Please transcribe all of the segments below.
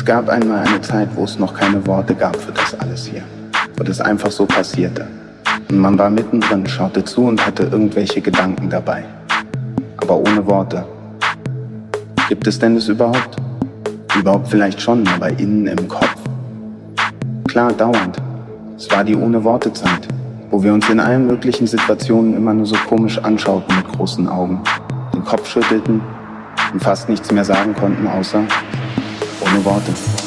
Es gab einmal eine Zeit, wo es noch keine Worte gab für das alles hier. Wo das einfach so passierte. Und man war mittendrin, schaute zu und hatte irgendwelche Gedanken dabei. Aber ohne Worte. Gibt es denn das überhaupt? Überhaupt vielleicht schon, aber innen im Kopf. Klar, dauernd. Es war die ohne Worte Zeit, wo wir uns in allen möglichen Situationen immer nur so komisch anschauten mit großen Augen, den Kopf schüttelten und fast nichts mehr sagen konnten, außer ohne Worte.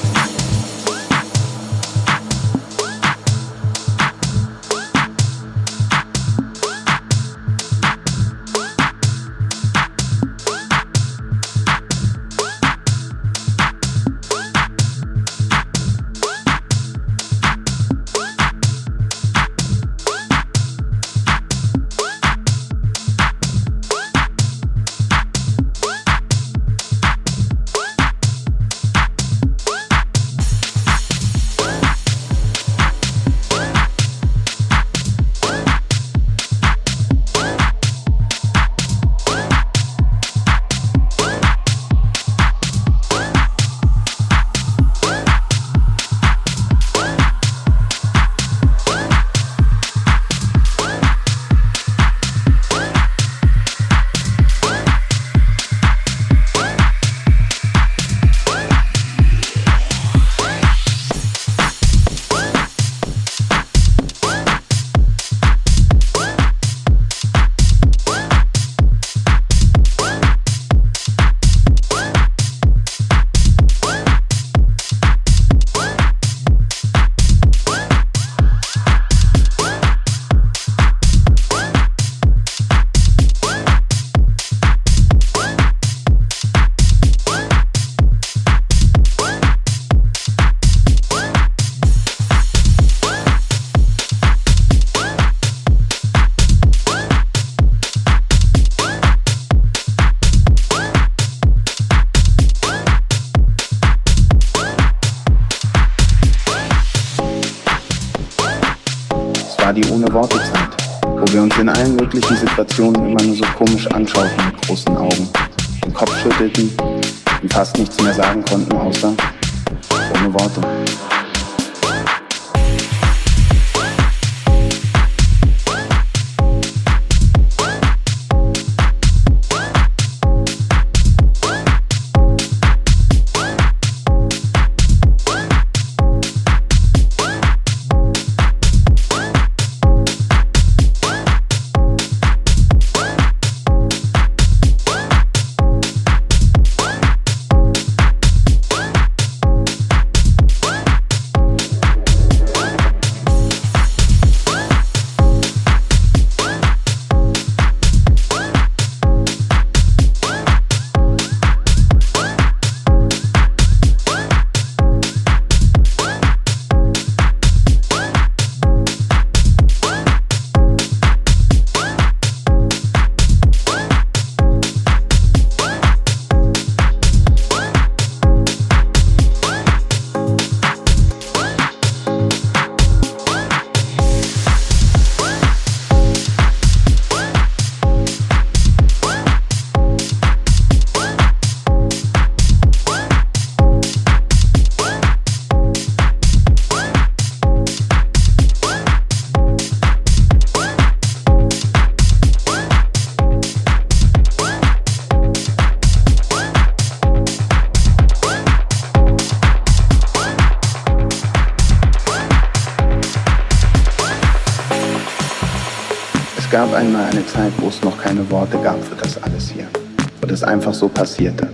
Passierte.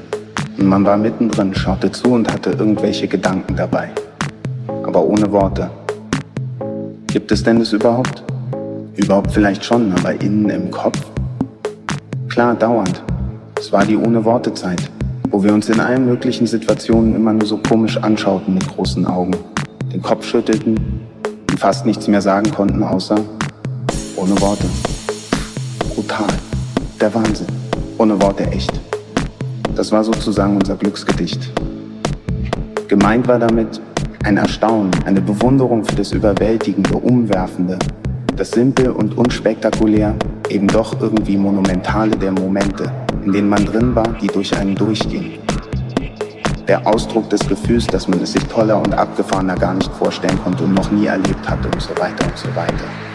Und man war mittendrin, schaute zu und hatte irgendwelche Gedanken dabei. Aber ohne Worte. Gibt es denn das überhaupt? Überhaupt vielleicht schon, aber innen im Kopf? Klar, dauernd. Es war die ohne Worte Zeit, wo wir uns in allen möglichen Situationen immer nur so komisch anschauten mit großen Augen, den Kopf schüttelten und fast nichts mehr sagen konnten, außer ohne Worte brutal. Der Wahnsinn. Ohne Worte echt. Das war sozusagen unser Glücksgedicht. Gemeint war damit ein Erstaunen, eine Bewunderung für das Überwältigende, Umwerfende, das Simpel und unspektakulär, eben doch irgendwie Monumentale der Momente, in denen man drin war, die durch einen durchgehen. Der Ausdruck des Gefühls, dass man es sich toller und abgefahrener gar nicht vorstellen konnte und noch nie erlebt hatte und so weiter und so weiter.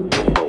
Amen.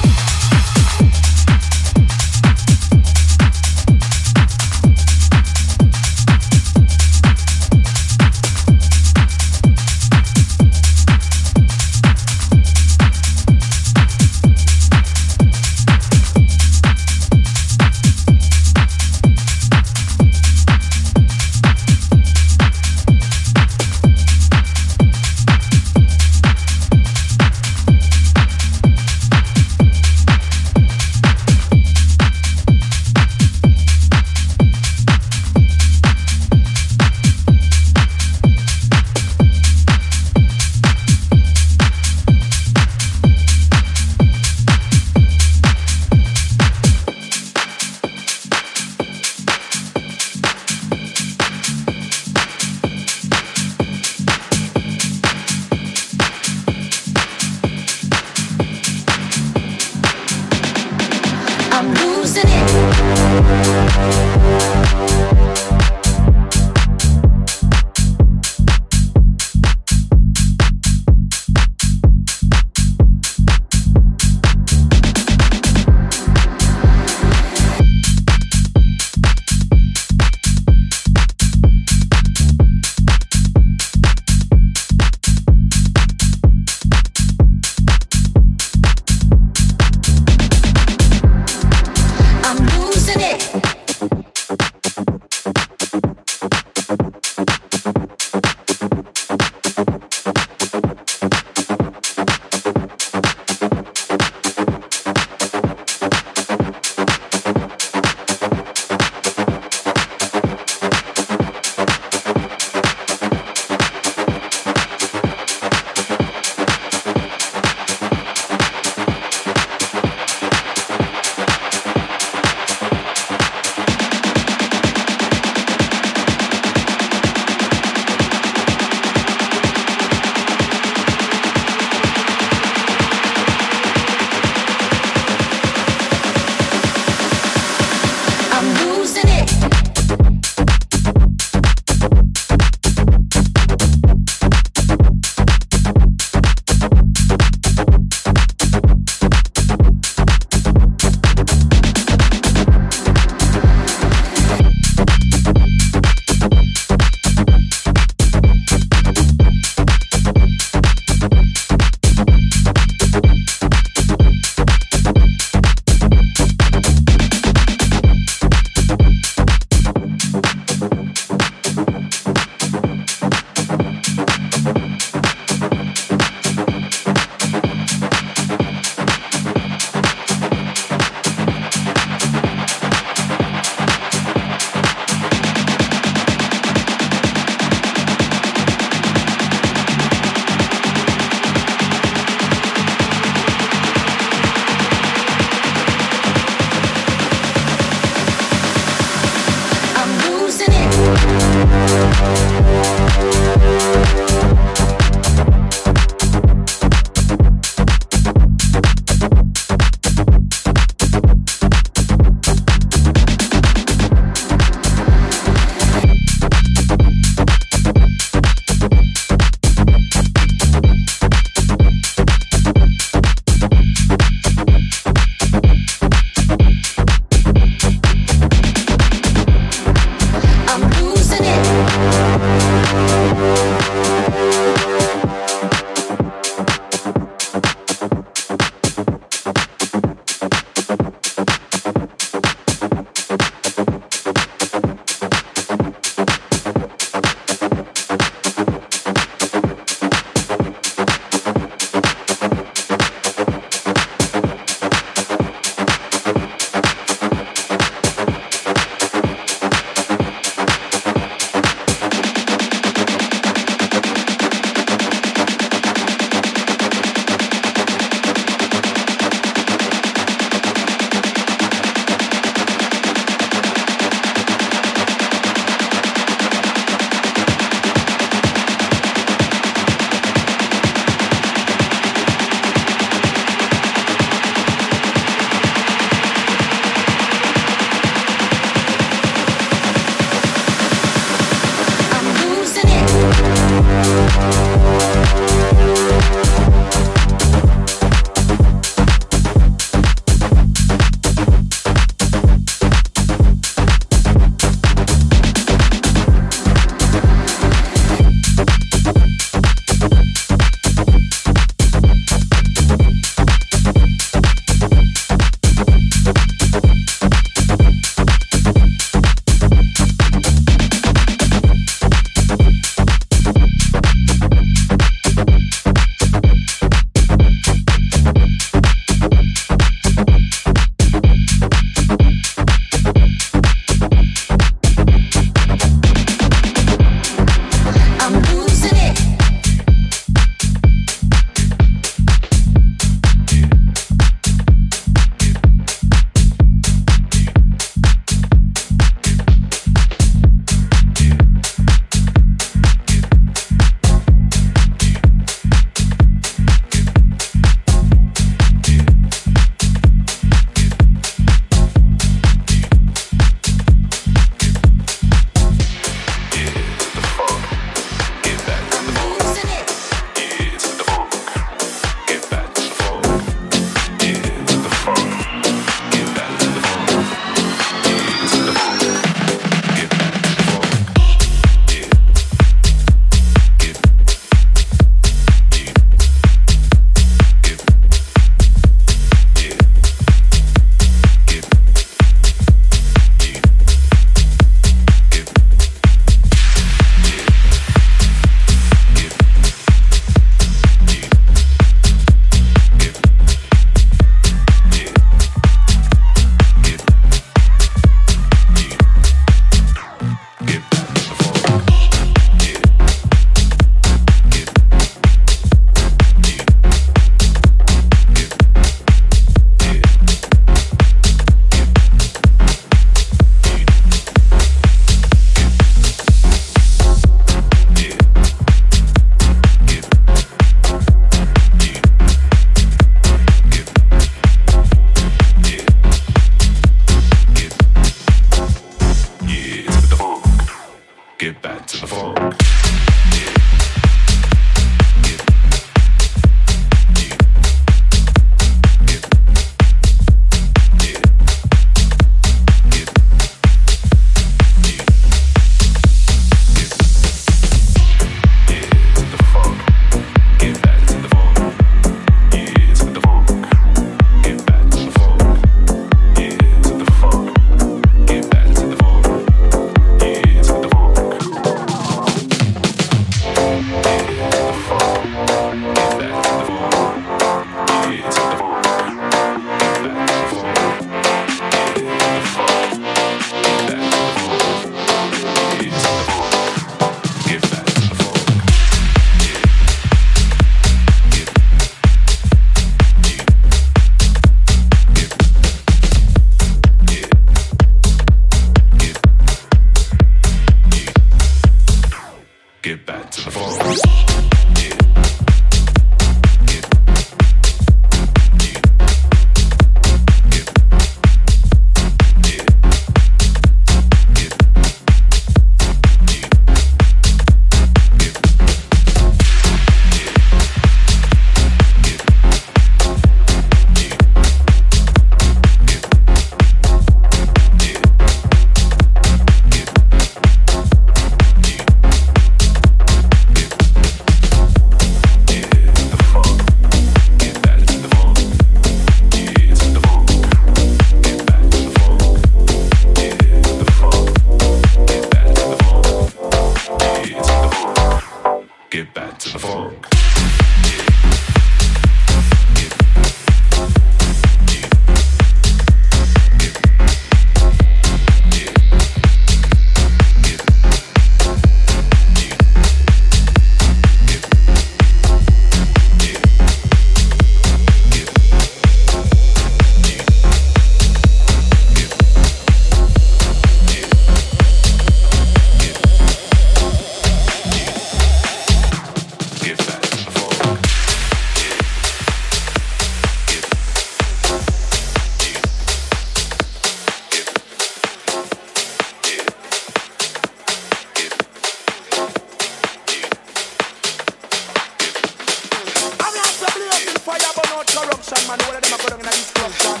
out corruption, man. All of them are going in a destruction.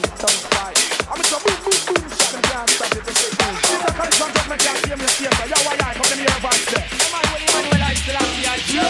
I'm so boom, boom, boom, shot them can't stop it. This is a corruption, just me can't see me see me. Yo, why I hold them here voice there? Come on, when you man, when I still have the idea.